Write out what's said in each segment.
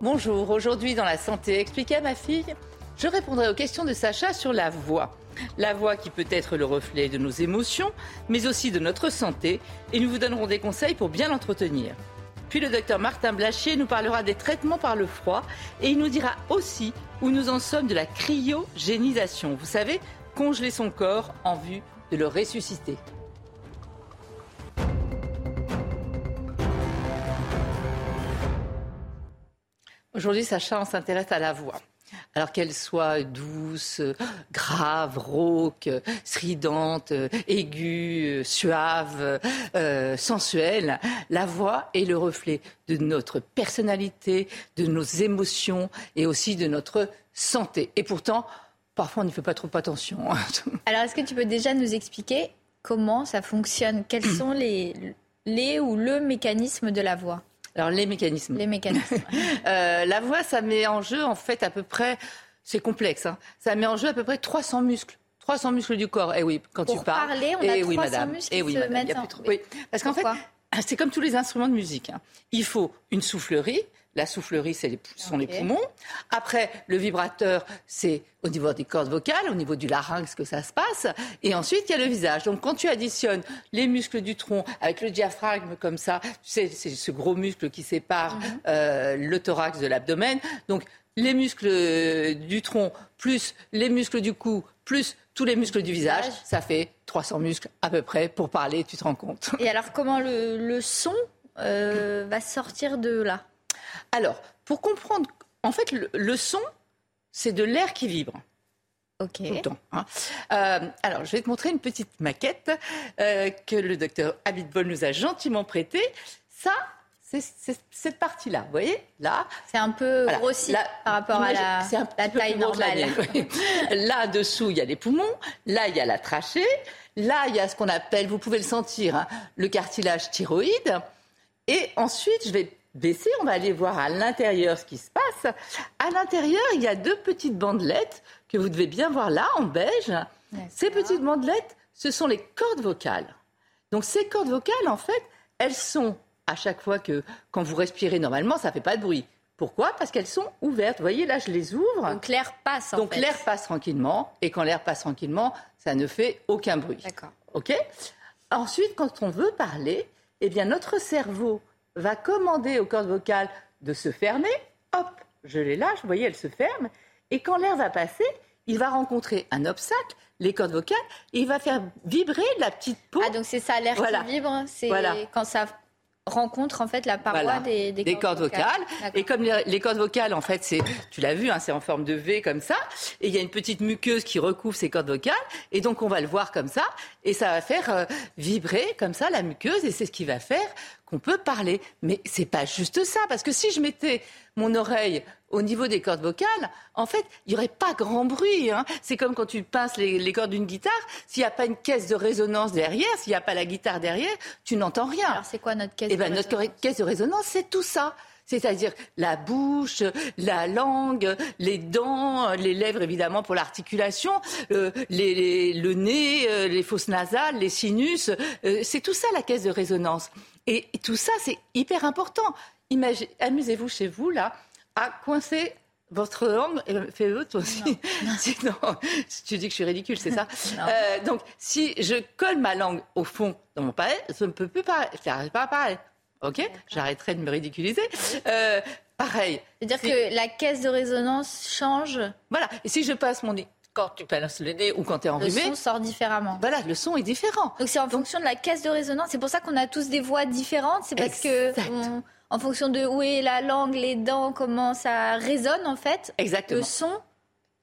Bonjour, aujourd'hui dans la santé expliquée à ma fille, je répondrai aux questions de Sacha sur la voix. La voix qui peut être le reflet de nos émotions, mais aussi de notre santé, et nous vous donnerons des conseils pour bien l'entretenir. Puis le docteur Martin Blachier nous parlera des traitements par le froid et il nous dira aussi où nous en sommes de la cryogénisation. Vous savez, congeler son corps en vue de le ressusciter. Aujourd'hui, Sacha, on s'intéresse à la voix. Alors qu'elle soit douce, grave, rauque, stridente, aiguë, suave, euh, sensuelle, la voix est le reflet de notre personnalité, de nos émotions et aussi de notre santé. Et pourtant, parfois on n'y fait pas trop attention. Alors est-ce que tu peux déjà nous expliquer comment ça fonctionne? Quels sont les, les ou le mécanisme de la voix? Alors les mécanismes. Les mécanismes. euh, la voix, ça met en jeu en fait à peu près, c'est complexe, hein, ça met en jeu à peu près 300 muscles. 300 muscles du corps. Eh oui, quand Pour tu parles. parler, on eh a oui, 300 madame. muscles eh oui, madame. en- Oui, parce qu'en fait, c'est comme tous les instruments de musique. hein. Il faut une soufflerie. La soufflerie, c'est les sont les poumons. Après, le vibrateur, c'est au niveau des cordes vocales, au niveau du larynx que ça se passe. Et ensuite, il y a le visage. Donc, quand tu additionnes les muscles du tronc avec le diaphragme comme ça, tu sais, c'est ce gros muscle qui sépare Mhm. euh, le thorax de l'abdomen. Donc, les muscles euh, du tronc plus les muscles du cou plus tous les muscles du visage, visage. ça fait 300 muscles à peu près pour parler, tu te rends compte. Et alors comment le, le son euh, va sortir de là? Alors, pour comprendre, en fait, le, le son, c'est de l'air qui vibre Ok. tout le temps. hein. Euh, alors, je vais te montrer une petite maquette euh, que le docteur Abitbol nous a gentiment prêtée. Ça, c'est cette partie-là, vous voyez Là, C'est un peu Voilà. grossi Là, par rapport à la, un la taille normale. mienne, oui. Là, dessous, il y a les poumons. Là, il y a la trachée. Là, il y a ce qu'on appelle, vous pouvez le sentir, hein, le cartilage thyroïde. Et ensuite, je vais baisser, on va aller voir à l'intérieur ce qui se passe. À l'intérieur, il y a deux petites bandelettes que vous devez bien voir là, en beige. Ces petites bandelettes, ce sont les cordes vocales. Donc ces cordes vocales, en fait, elles sont à chaque fois que quand vous respirez normalement, ça fait pas de bruit. Pourquoi? Parce qu'elles sont ouvertes. Vous voyez, là, je les ouvre. Donc l'air passe en Donc l'air passe tranquillement. Et quand l'air passe tranquillement, ça ne fait aucun bruit. D'accord. OK? Ensuite, quand on veut parler, eh bien, notre cerveau va commander aux cordes vocales de se fermer. Hop, je les lâche, vous voyez, elles se ferment. Et quand l'air va passer, il va rencontrer un obstacle, les cordes vocales, et il va faire vibrer la petite peau. Ah donc c'est ça l'air Voilà. qui vibre, c'est Voilà. quand ça rencontre en fait la paroi Voilà. des, des, des cordes vocales. Et comme les, les cordes vocales, en fait, c'est, tu l'as vu, hein, c'est en forme de V comme ça. Et il y a une petite muqueuse qui recouvre ces cordes vocales. Et donc, on va le voir comme ça. Et ça va faire euh, vibrer comme ça la muqueuse. Et c'est ce qui va faire qu'on peut parler. Mais c'est pas juste ça. Parce que si je mettais mon oreille au niveau des cordes vocales, en fait, il n'y aurait pas grand bruit. hein. C'est comme quand tu pinces les, les cordes d'une guitare. S'il n'y a pas une caisse de résonance derrière, s'il n'y a pas la guitare derrière, tu n'entends rien. Alors c'est quoi notre caisse Eh de ben, notre résonance? caisse de résonance, c'est tout ça. C'est-à-dire la bouche, la langue, les dents, les lèvres évidemment pour l'articulation, euh, les- les- le nez, euh, les fosses nasales, les sinus. euh, c'est tout ça la caisse de résonance. Et, et tout ça, c'est hyper important. Imagine- Amusez-vous chez vous là à coincer votre langue. Euh, Fais-le toi aussi. Sinon, tu dis que je suis ridicule, c'est ça Non. Euh, Donc, si je colle ma langue au fond dans mon palais, je ne peux plus parler. Je n'arrive pas à parler. OK? J'arrêterai de me ridiculiser. Euh, pareil. C'est-à-dire Si- que la caisse de résonance change, Voilà. Et si je passe mon nez, quand tu passes le nez ou quand tu es le enrhumé, son sort différemment. voilà, le son est différent. Donc c'est en fonction de la caisse de résonance. C'est pour ça qu'on a tous des voix différentes. C'est parce que on- en fonction de où est la langue, les dents, comment ça résonne en fait, Exactement. le son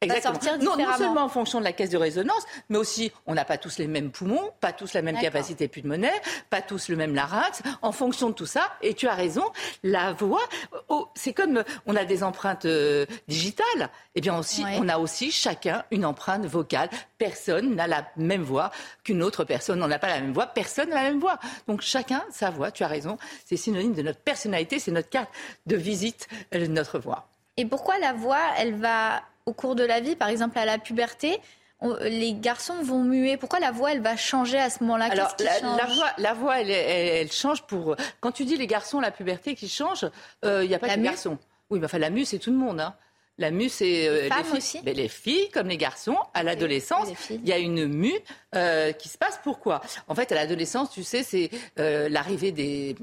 Exactement. sortir non, non seulement en fonction de la caisse de résonance, mais aussi on n'a pas tous les mêmes poumons, pas tous la même capacité pulmonaire, pas tous le même larynx. En fonction de tout ça, et tu as raison, la voix, oh, c'est comme euh, on a des empreintes euh, digitales, eh bien aussi, Ouais. on a aussi chacun une empreinte vocale. Personne n'a la même voix qu'une autre personne. On n'a pas la même voix, personne n'a la même voix. Donc chacun sa voix. Tu as raison, c'est synonyme de notre personnalité, c'est notre carte de visite, euh, notre voix. Et pourquoi la voix, elle va au cours de la vie, par exemple à la puberté, on- les garçons vont muer Pourquoi la voix, elle va changer à ce moment-là? Alors, la, voix, la voix elle, elle- elle change pour. Quand tu dis les garçons, la puberté qui change, il n'y a pas La que les mue garçons. Oui, mais enfin, la mue, c'est tout le monde. hein. La mue, c'est euh, Les filles. aussi Mais les filles, comme les garçons, à l'adolescence, il y a une mue euh, qui se passe. Pourquoi? En fait, à l'adolescence, tu sais, c'est euh, l'arrivée des,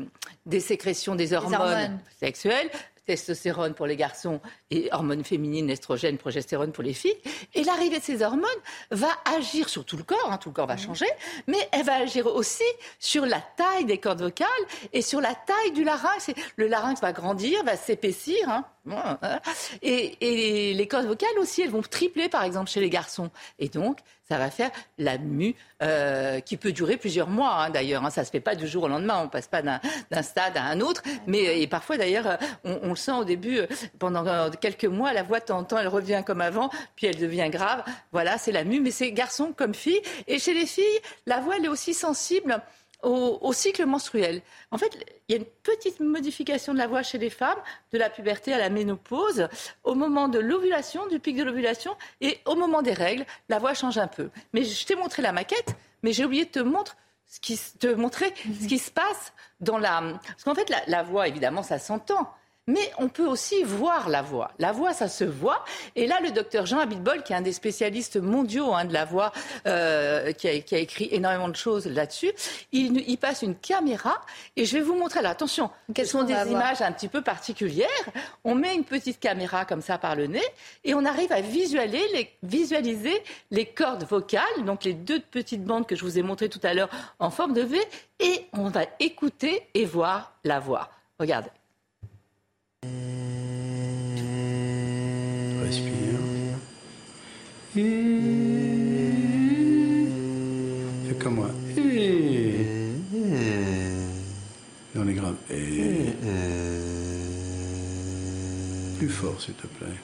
des sécrétions des hormones, hormones. sexuelles. Testostérone pour les garçons et hormones féminines, estrogène, progestérone pour les filles. Et l'arrivée de ces hormones va agir sur tout le corps, hein, tout le corps va changer, mais elle va agir aussi sur la taille des cordes vocales et sur la taille du larynx. Le larynx va grandir, va s'épaissir. hein. Hein. Et, les cordes vocales aussi, elles vont tripler, par exemple, chez les garçons. Et donc, ça va faire la mue euh, qui peut durer plusieurs mois, hein, d'ailleurs. hein. Ça se fait pas du jour au lendemain, on passe pas d'un stade à un autre. Mais et parfois, d'ailleurs, euh, on, le sent au début, euh, pendant euh, quelques mois, la voix, de temps en temps, elle revient comme avant, puis elle devient grave. Voilà, c'est la mue, mais c'est garçon comme fille. Et chez les filles, la voix, elle est aussi sensible au, au cycle menstruel. En fait, il y a une petite modification de la voix chez les femmes, de la puberté à la ménopause, au moment de l'ovulation, du pic de l'ovulation, et au moment des règles, la voix change un peu. Mais je t'ai montré la maquette, mais j'ai oublié de te montrer ce qui, te montrer ce qui se passe dans la... Parce qu'en fait, la, la voix, évidemment, ça s'entend. Mais on peut aussi voir la voix. La voix, ça se voit. Et là, le docteur Jean Abitbol, qui est un des spécialistes mondiaux hein, de la voix, euh, qui, a, qui a écrit énormément de choses là-dessus, il, il passe une caméra et je vais vous montrer. Alors attention, ce Qu'est-ce sont des images un petit peu particulières. On met une petite caméra comme ça par le nez et on arrive à visualiser les, visualiser les cordes vocales, donc les deux petites bandes que je vous ai montrées tout à l'heure en forme de V, et on va écouter et voir la voix. Regardez. Respire. Fais comme moi. Dans les graves. Plus fort, s'il te plaît.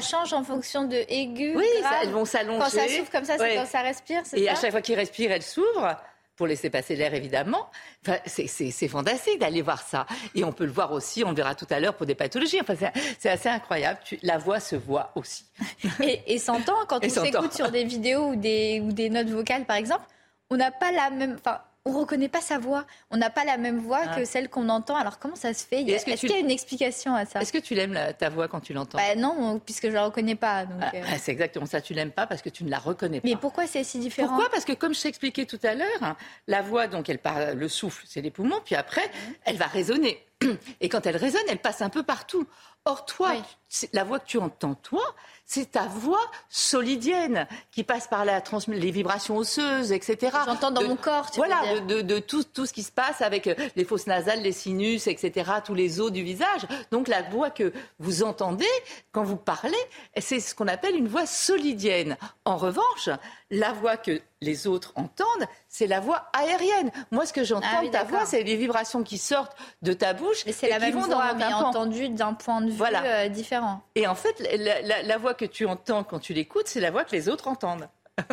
Ça change en fonction de aigu, Oui, ça- elles vont s'allonger. Quand ça souffle comme ça, c'est Ouais. quand ça respire, c'est Et ça à chaque fois qu'il respire, elle s'ouvre pour laisser passer l'air, évidemment. Enfin, c'est- fantastique d'aller voir ça. Et on peut le voir aussi, on le verra tout à l'heure pour des pathologies. Enfin, c'est- assez incroyable. Tu- la voix se voit aussi. Et, et s'entend quand Et on s'écoute sur des vidéos ou des, ou des notes vocales, par exemple, on n'a pas la même. Enfin, on reconnaît pas sa voix. On n'a pas la même voix Ah. que celle qu'on entend. Alors comment ça se fait? Est-ce que Est-ce tu- qu'il y a une explication à ça? Est-ce que tu l'aimes, la- ta voix, quand tu l'entends? Bah non, on- puisque je la reconnais pas. Ah, euh. ah, C'est exactement ça. Tu l'aimes pas parce que tu ne la reconnais pas. Mais pourquoi c'est si différent? Pourquoi? Parce que comme je t'expliquais tout à l'heure, hein, la voix, donc elle part, le souffle, c'est les poumons, puis après, elle va résonner. Et quand elle résonne, elle passe un peu partout. Or, toi, Oui. la voix que tu entends, toi, c'est ta voix solidienne qui passe par la trans- les vibrations osseuses, etc. J'entends dans De- mon corps, tu veux Voilà, dire. de, de- de tout, tout ce qui se passe avec euh, les fosses nasales, les sinus, etc., tous les os du visage. Donc la voix que vous entendez quand vous parlez, c'est ce qu'on appelle une voix solidienne. En revanche, la voix que les autres entendent, c'est la voix aérienne. Moi, ce que j'entends Ah oui, de ta voix, c'est les vibrations qui sortent de ta bouche Mais c'est la qui même dans voix, mais entendue d'un point de vue Voilà. euh, différent. Et en fait, la, la- la voix que tu entends quand tu l'écoutes, c'est la voix que les autres entendent.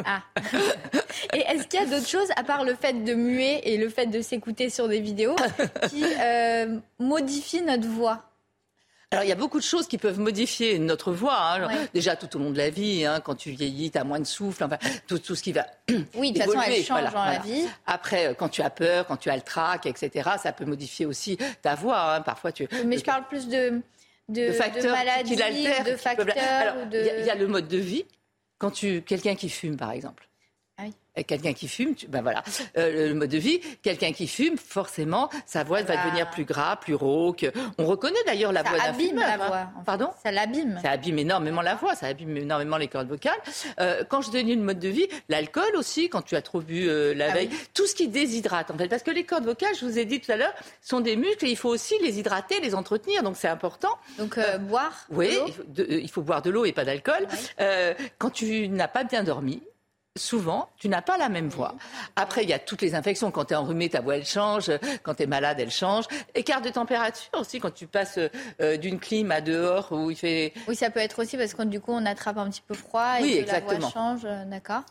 Ah. Et est-ce qu'il y a d'autres choses, à part le fait de muer et le fait de s'écouter sur des vidéos, qui euh, modifient notre voix? Alors, il y a beaucoup de choses qui peuvent modifier notre voix. hein. Alors, Ouais. Déjà, tout au long de la vie, hein, quand tu vieillis, tu as moins de souffle, enfin, tout, tout ce qui va. Oui, de toute façon, elle change voilà, dans la vie. Après, euh, quand tu as peur, quand tu as le trac, etc., ça peut modifier aussi ta voix. hein. Parfois, tu. Mais je parle plus de, de, de facteurs de maladies, qui l'altèrent, de facteurs. Il y, y a le mode de vie. Quand tu quelqu'un qui fume, par exemple, Quelqu'un qui fume, tu- ben voilà, Euh, le mode de vie. Quelqu'un qui fume, forcément, sa voix va va- devenir plus gras, plus rauque. On reconnaît d'ailleurs la Ça voix d'un abîme fumeur. la hein. voix. en fait. Pardon Ça l'abîme. ça abîme énormément la voix, ça abîme énormément les cordes vocales. Euh, quand je donne une mode de vie, l'alcool aussi, quand tu as trop bu euh, la Ah veille, oui. tout ce qui déshydrate en fait. Parce que les cordes vocales, je vous ai dit tout à l'heure, sont des muscles et il faut aussi les hydrater, les entretenir, donc c'est important. Donc boire. Oui, il faut, de- il faut boire de l'eau et pas d'alcool. Quand tu n'as pas bien dormi, souvent, tu n'as pas la même voix. Après, il y a toutes les infections. Quand tu es enrhumé, ta voix, elle change. Quand tu es malade, elle change. Écart de température aussi, quand tu passes euh, d'une clim à dehors où il fait Oui, ça peut être aussi parce que du coup, on attrape un petit peu froid et Oui, que exactement. la voix change. euh, D'accord.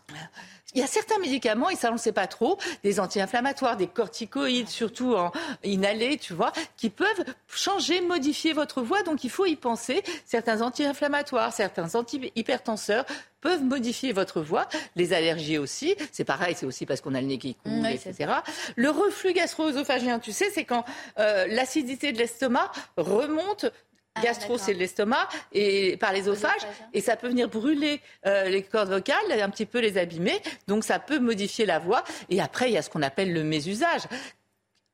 Il y a certains médicaments, et ça on ne sait pas trop, des anti-inflammatoires, des corticoïdes, surtout en inhalés, tu vois, qui peuvent changer, modifier votre voix. Donc il faut y penser. Certains anti-inflammatoires, certains anti-hypertenseurs peuvent modifier votre voix. Les allergies aussi, c'est pareil, c'est aussi parce qu'on a le nez qui coule, etc. Le reflux gastro-œsophagien, tu sais, c'est quand euh, l'acidité de l'estomac remonte. Ah, Gastro, d'accord. c'est l'estomac et par l'ésophage L'œsophage. et ça peut venir brûler euh, les cordes vocales, un petit peu les abîmer. Donc ça peut modifier la voix. Et après, il y a ce qu'on appelle le mésusage.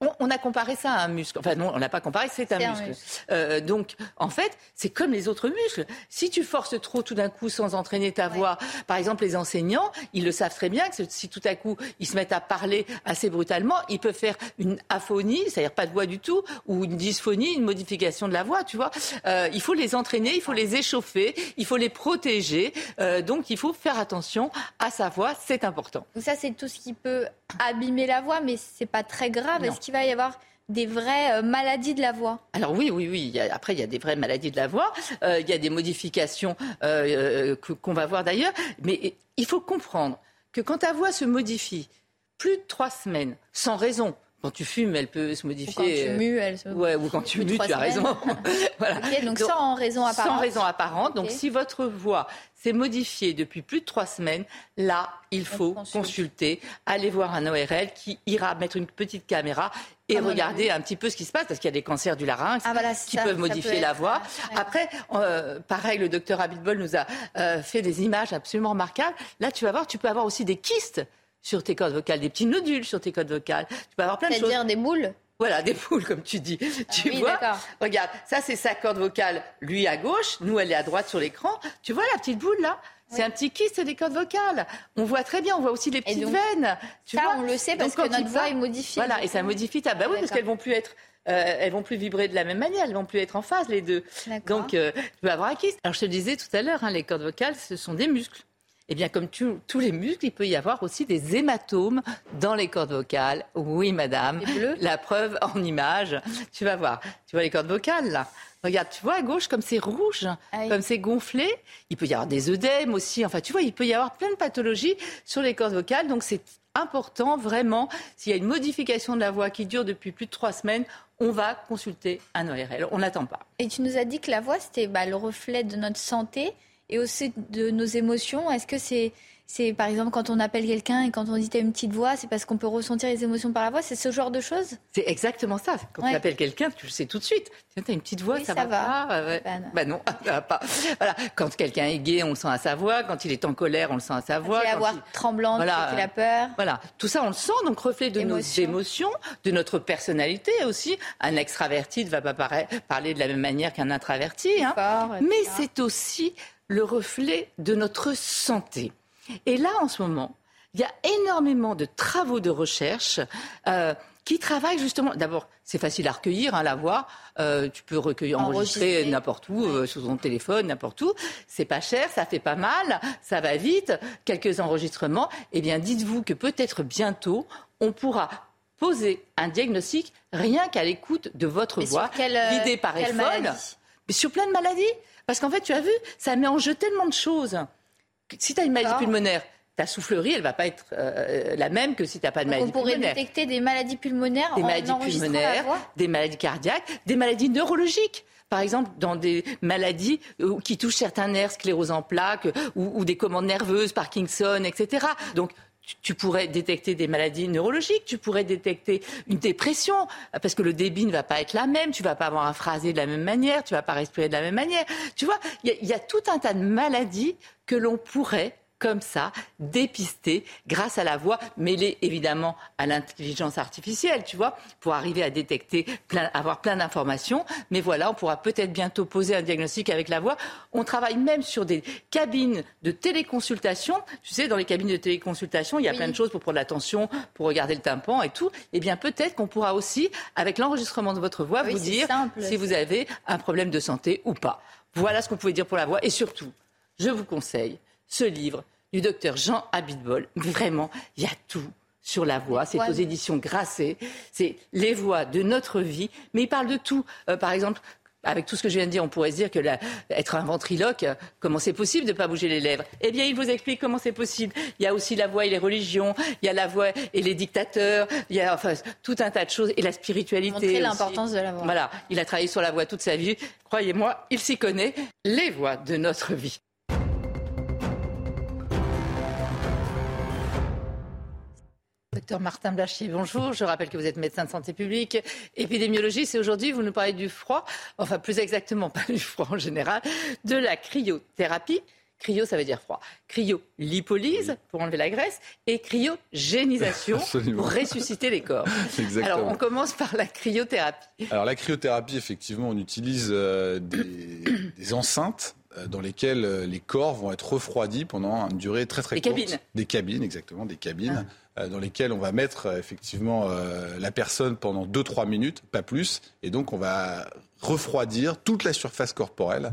On, on a comparé ça à un muscle. Enfin non, on l'a pas comparé, c'est un C'est un muscle. muscle. Euh, donc en fait, c'est comme les autres muscles. Si tu forces trop tout d'un coup sans entraîner ta voix, par exemple les enseignants, ils le savent très bien que si tout à coup ils se mettent à parler assez brutalement, ils peuvent faire une aphonie, c'est-à-dire pas de voix du tout, ou une dysphonie, une modification de la voix. Tu vois, Euh, il faut les entraîner, il faut les échauffer, il faut les protéger. Euh, donc il faut faire attention à sa voix, c'est important. Donc ça, c'est tout ce qui peut abîmer la voix, mais c'est pas très grave. Est-ce qu'il va y avoir des vraies euh, maladies de la voix? Alors oui, oui, oui. il y a- après, il y a des vraies maladies de la voix. Euh, il y a des modifications euh, qu'on va voir d'ailleurs. Mais il faut comprendre que quand ta voix se modifie plus de trois semaines, sans raison, quand tu fumes, elle peut se Ou modifier. quand tu euh, mues, elle se... Ouais, ou quand tu mues, tu as raison. voilà. Donc, Donc, sans raison apparente. Sans raison apparente. Donc, si votre voix s'est modifiée depuis plus de trois semaines, là, il faut consulte. consulter, aller voir un ORL qui ira mettre une petite caméra et Comme on a regarder un petit peu ce qui se passe, parce qu'il y a des cancers du larynx Ah, voilà, qui ça, peuvent ça modifier peut la voix. ah. Après, euh, pareil, le docteur Abitbol nous a euh, fait des images absolument remarquables. Là, tu vas voir, tu peux avoir aussi des kystes sur tes cordes vocales, des petits nodules sur tes cordes vocales. Tu peux avoir plein de choses. C'est-à-dire des boules Voilà, des poules, comme tu dis. tu oui, vois? Regarde, ça, c'est sa corde vocale, lui à gauche, nous, elle est à droite sur l'écran. Tu vois la petite boule, là? C'est Oui. un petit kyste des cordes vocales. On voit très bien, on voit aussi les petites donc, veines. Tu Ça, vois? on le sait parce Donc, que notre voix est modifiée. Voilà, et ça modifie ta. Bah oui, parce qu'elles vont plus être. euh, elles vont plus vibrer de la même manière, elles vont plus être en phase les deux. Donc, euh, tu peux avoir un kyste. Alors, je te le disais tout à l'heure, hein, les cordes vocales, ce sont des muscles. Eh bien, comme tu- tous les muscles, il peut y avoir aussi des hématomes dans les cordes vocales. Oui, madame. La preuve en image. Tu vas voir. Tu vois les cordes vocales, là Regarde, tu vois à gauche, comme c'est rouge, Ah comme c'est gonflé. Il peut y avoir des œdèmes aussi. Enfin, tu vois, il peut y avoir plein de pathologies sur les cordes vocales. Donc, c'est important, vraiment, s'il y a une modification de la voix qui dure depuis plus de trois semaines, on va consulter un ORL. On n'attend pas. Et tu nous as dit que la voix, c'était bah, le reflet de notre santé et aussi de nos émotions. Est-ce que c'est, c'est par exemple, quand on appelle quelqu'un et quand on dit t'as une petite voix, c'est parce qu'on peut ressentir les émotions par la voix? C'est ce genre de choses? C'est exactement ça. Quand Ouais. tu appelles quelqu'un, tu le sais tout de suite. Tiens, t'as une petite voix, Oui, ça, ça va, va. pas? Ouais. Bah non. Bah non, ça va pas. Voilà. Quand quelqu'un est gai, on le sent à sa voix. Quand il est en colère, on le sent à sa voix. C'est la Quand voix il- tremblante, Voilà. la peur. Voilà, tout ça on le sent, donc reflet de Émotion. nos émotions, de notre personnalité aussi. Un extraverti ne va pas parler de la même manière qu'un introverti. hein. Fort, Mais c'est aussi le reflet de notre santé. Et là, en ce moment, il y a énormément de travaux de recherche euh, qui travaillent justement. D'abord, c'est facile à recueillir, hein, la voix. Euh, tu peux recueillir, enregistrer, Enregistrer. n'importe où, euh, sur ton téléphone, n'importe où. C'est pas cher, ça fait pas mal, ça va vite. Quelques enregistrements. Eh bien, dites-vous que peut-être bientôt, on pourra poser un diagnostic rien qu'à l'écoute de votre Mais voix, quelle, guidée par quelle iPhone. maladie? Mais sur plein de maladies. Parce qu'en fait, tu as vu, ça met en jeu tellement de choses. Si tu as une maladie D'accord. pulmonaire, ta soufflerie, elle va pas être euh, la même que si tu n'as pas de Donc, maladie on pourrait pulmonaire. détecter des maladies pulmonaires Des en maladies pulmonaires, des maladies cardiaques, des maladies neurologiques. Par exemple, dans des maladies euh, qui touchent certains nerfs, sclérose en plaques, euh, ou, ou des commandes nerveuses, Parkinson, etc. Donc, tu- pourrais détecter des maladies neurologiques, tu pourrais détecter une dépression, parce que le débit ne va pas être la même, tu vas pas avoir un phrasé de la même manière, tu vas pas respirer de la même manière. Tu vois, il y a tout un tas de maladies que l'on pourrait comme ça, dépister grâce à la voix, mêlée évidemment à l'intelligence artificielle, tu vois, pour arriver à détecter, plein, avoir plein d'informations. Mais voilà, on pourra peut-être bientôt poser un diagnostic avec la voix. On travaille même sur des cabines de téléconsultation. Tu sais, dans les cabines de téléconsultation, il y a plein de choses pour prendre l'attention, pour regarder le tympan et tout. Eh bien, peut-être qu'on pourra aussi, avec l'enregistrement de votre voix, vous dire si vous avez un problème de santé ou pas. Voilà ce qu'on pouvait dire pour la voix. Et surtout, je vous conseille ce livre du docteur Jean Abitbol. Vraiment, il y a tout sur la voix. C'est aux éditions Grasset. C'est les voix de notre vie. Mais il parle de tout. Euh, par exemple, avec tout ce que je viens de dire, on pourrait se dire que être un ventriloque, comment c'est possible de ne pas bouger les lèvres? Eh bien, il vous explique comment c'est possible. Il y a aussi la voix et les religions, il y a la voix et les dictateurs, il y a enfin tout un tas de choses et la spiritualité. Montrer l'importance de la voix. Voilà, il a travaillé sur la voix toute sa vie. Croyez-moi, il s'y connaît. Les voix de notre vie. Docteur Martin Blachier, bonjour. Je rappelle que vous êtes médecin de santé publique, épidémiologiste, et aujourd'hui, vous nous parlez du froid, enfin plus exactement, pas du froid en général, de la cryothérapie. Cryo, ça veut dire froid. Cryolipolyse, pour enlever la graisse, et cryogénisation, pour ressusciter les corps. Exactement. Alors, on commence par la cryothérapie. Alors, la cryothérapie, effectivement, on utilise euh, des, des, enceintes euh, dans lesquelles euh, les corps vont être refroidis pendant une durée très très courte. Des cabines. Des cabines, exactement, des cabines. Ah. Euh, dans lesquelles on va mettre euh, effectivement euh, la personne pendant 2-3 minutes, pas plus, et donc on va refroidir toute la surface corporelle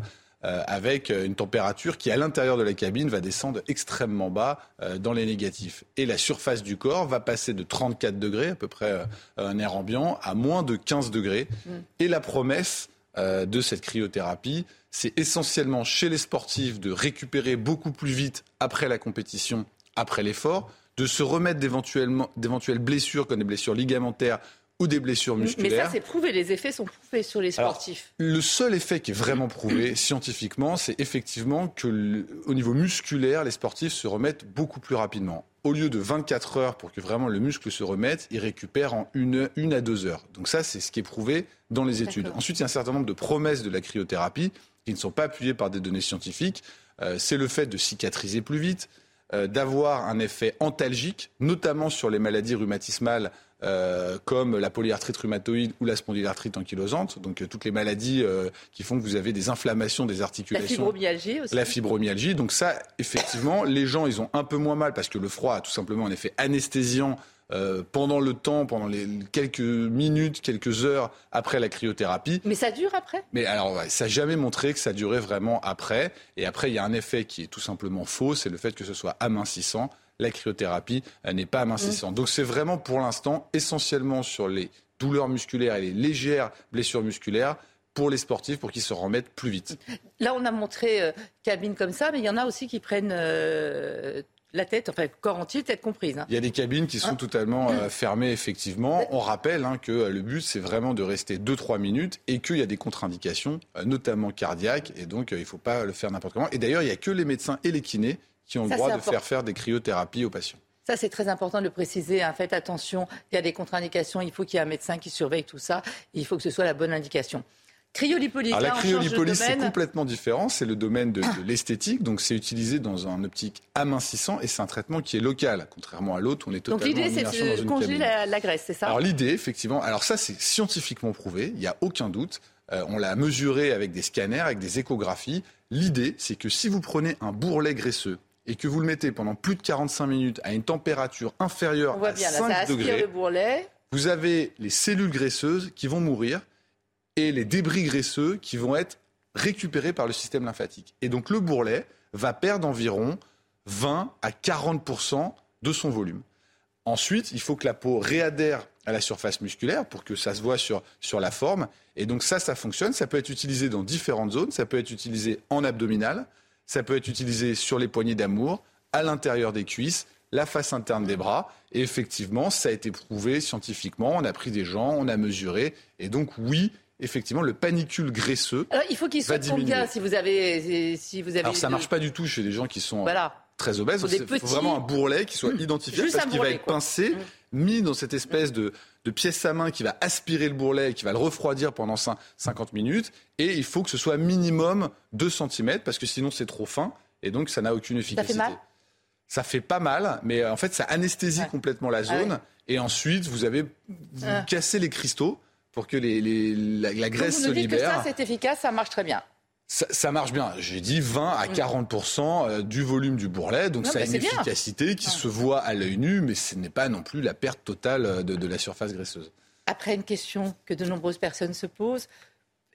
avec une température qui, à l'intérieur de la cabine, va descendre extrêmement bas dans les négatifs. Et la surface du corps va passer de 34 degrés, à peu près un air ambiant, à moins de 15 degrés. Mm. Et la promesse de cette cryothérapie, c'est essentiellement chez les sportifs de récupérer beaucoup plus vite après la compétition, après l'effort, de se remettre d'éventuelles blessures comme des blessures ligamentaires ou des blessures musculaires. Mais ça, c'est prouvé. Les effets sont prouvés sur les sportifs. le seul effet qui est vraiment prouvé scientifiquement, c'est effectivement que, au niveau musculaire, les sportifs se remettent beaucoup plus rapidement. Au lieu de 24 heures pour que vraiment le muscle se remette, ils récupèrent en une, une à deux heures. Donc ça, c'est ce qui est prouvé dans les études. Ensuite, il y a un certain nombre de promesses de la cryothérapie qui ne sont pas appuyées par des données scientifiques. Euh, c'est le fait de cicatriser plus vite, d'avoir un effet antalgique, notamment sur les maladies rhumatismales euh, comme la polyarthrite rhumatoïde ou la spondylarthrite ankylosante, donc euh, toutes les maladies qui font que vous avez des inflammations des articulations. La fibromyalgie aussi. La fibromyalgie. Donc ça, effectivement, les gens, ils ont un peu moins mal parce que le froid a tout simplement un effet anesthésiant euh, pendant le temps, pendant les quelques minutes, quelques heures après la cryothérapie. Mais ça dure après? Mais alors, ça n'a jamais montré que ça durait vraiment après. Et après, il y a un effet qui est tout simplement faux, c'est le fait que ce soit amincissant. La cryothérapie n'est pas amincissant. Mmh. Donc c'est vraiment pour l'instant essentiellement sur les douleurs musculaires et les légères blessures musculaires pour les sportifs pour qu'ils se remettent plus vite. Là, on a montré euh, cabine comme ça, mais il y en a aussi qui prennent euh, la tête, enfin corps entier, tête comprise. Hein. Il y a des cabines qui sont hein totalement euh, fermées, effectivement. On rappelle hein, que euh, le but, c'est vraiment de rester 2-3 minutes et qu'il y a des contre-indications, euh, notamment cardiaques, et donc il ne faut pas le faire n'importe comment. Et d'ailleurs, il n'y a que les médecins et les kinés qui ont le droit de faire faire des cryothérapies aux patients. Ça, c'est très important de le préciser. Faites attention, il y a des contre-indications, il faut qu'il y ait un médecin qui surveille tout ça, il faut que ce soit la bonne indication. Cryolipolyse. la cryolipolyse, c'est complètement différent. C'est le domaine de, l'esthétique. Donc, c'est utilisé dans un optique amincissant et c'est un traitement qui est local, contrairement à l'autre, on est totalement Donc, l'idée, c'est de congeler la, graisse, c'est ça? Alors, l'idée, effectivement, alors ça, c'est scientifiquement prouvé, il n'y a aucun doute. Euh, on l'a mesuré avec des scanners, avec des échographies. L'idée, c'est que si vous prenez un bourrelet graisseux et que vous le mettez pendant plus de 45 minutes à une température inférieure à 5 degrés, vous avez les cellules graisseuses qui vont mourir et les débris graisseux qui vont être récupérés par le système lymphatique. Et donc le bourrelet va perdre environ 20 à 40% de son volume. Ensuite, il faut que la peau réadhère à la surface musculaire pour que ça se voit sur, sur la forme. Et donc ça, ça fonctionne. Ça peut être utilisé dans différentes zones. Ça peut être utilisé en abdominal. Ça peut être utilisé sur les poignées d'amour, à l'intérieur des cuisses, la face interne des bras. Et effectivement, ça a été prouvé scientifiquement. On a pris des gens, on a mesuré. Et donc oui, effectivement, le panicule graisseux. Alors, il faut qu'il soit combien si vous avez, si vous avez. Alors, ça marche pas du tout chez les gens qui sont très obèses. Il faut, vraiment un bourrelet qui soit mmh. identifié parce qu'il va être pincé, mmh. mis dans cette espèce de, de pièce à main qui va aspirer le bourrelet et qui va le refroidir pendant 50 minutes. Et il faut que ce soit minimum 2 cm parce que sinon c'est trop fin et donc ça n'a aucune efficacité. Ça fait mal Ça fait pas mal, mais euh, en fait, ça anesthésie Ouais. complètement la Ah zone. Et ensuite, vous avez vous Ah. cassez les cristaux pour que les, les- la, la Donc, se dites que ça, c'est efficace, ça marche très bien. Ça, ça marche bien. J'ai dit 20 à 40 euh, du volume du bourrelet, donc Non, ça a une bien. efficacité qui se voit à l'œil nu, mais ce n'est pas non plus la perte totale euh, de, de la surface graisseuse. Après, une question que de nombreuses personnes se posent.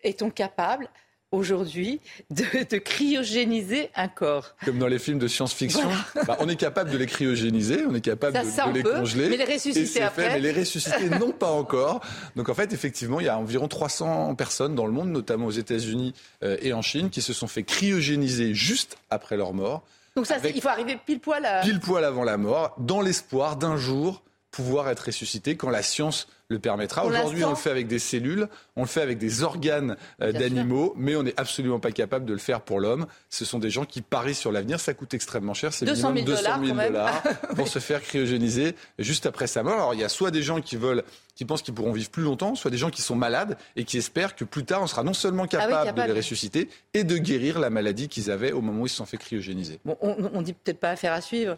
Est-on capable aujourd'hui de, de cryogéniser un corps Comme dans les films de science-fiction, bah, on est capable de les cryogéniser, on est capable Ça, de, ça, de on les peut, congeler. mais les ressusciter après fait, mais les ressusciter, non pas encore. Donc en fait, effectivement, il y a environ 300 personnes dans le monde, notamment aux États-Unis euh, et en Chine, qui se sont fait cryogéniser juste après leur mort, Donc ça, il faut arriver pile poil à... pile poil avant la mort, dans l'espoir d'un jour pouvoir être ressuscité quand la science le permettra. Aujourd'hui, on le fait avec des cellules, on le fait avec des organes euh, d'animaux, mais on n'est absolument pas capable de le faire pour l'homme. Ce sont des gens qui parient sur l'avenir. Ça coûte extrêmement cher. C'est 200 000 minimum 200 000 dollars, dollars pour se faire cryogéniser juste après sa mort. Alors, il y a soit des gens qui veulent, qui pensent qu'ils pourront vivre plus longtemps, soit des gens qui sont malades et qui espèrent que plus tard, on sera non seulement capable, de Ah capable. les ressusciter et de guérir la maladie qu'ils avaient au moment où ils se sont fait cryogéniser. Bon, on, on dit peut-être pas affaire à suivre.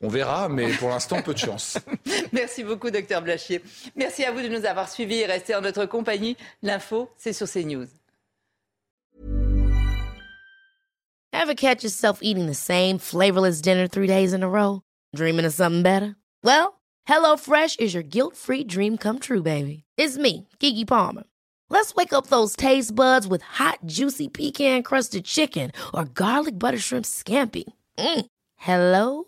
On verra, mais pour l'instant, peu de chance. Merci beaucoup, docteur Blachier. Merci à vous de nous avoir suivis et restez en notre compagnie. L'info, c'est sur CNews. Ever catch yourself eating the same flavorless dinner three days in a row? Dreaming of something better? Well, HelloFresh is your guilt-free dream come true, baby. It's me, Kiki Palmer. Let's wake up those taste buds with hot, juicy pecan-crusted chicken or garlic butter shrimp scampi. Mm. Hello?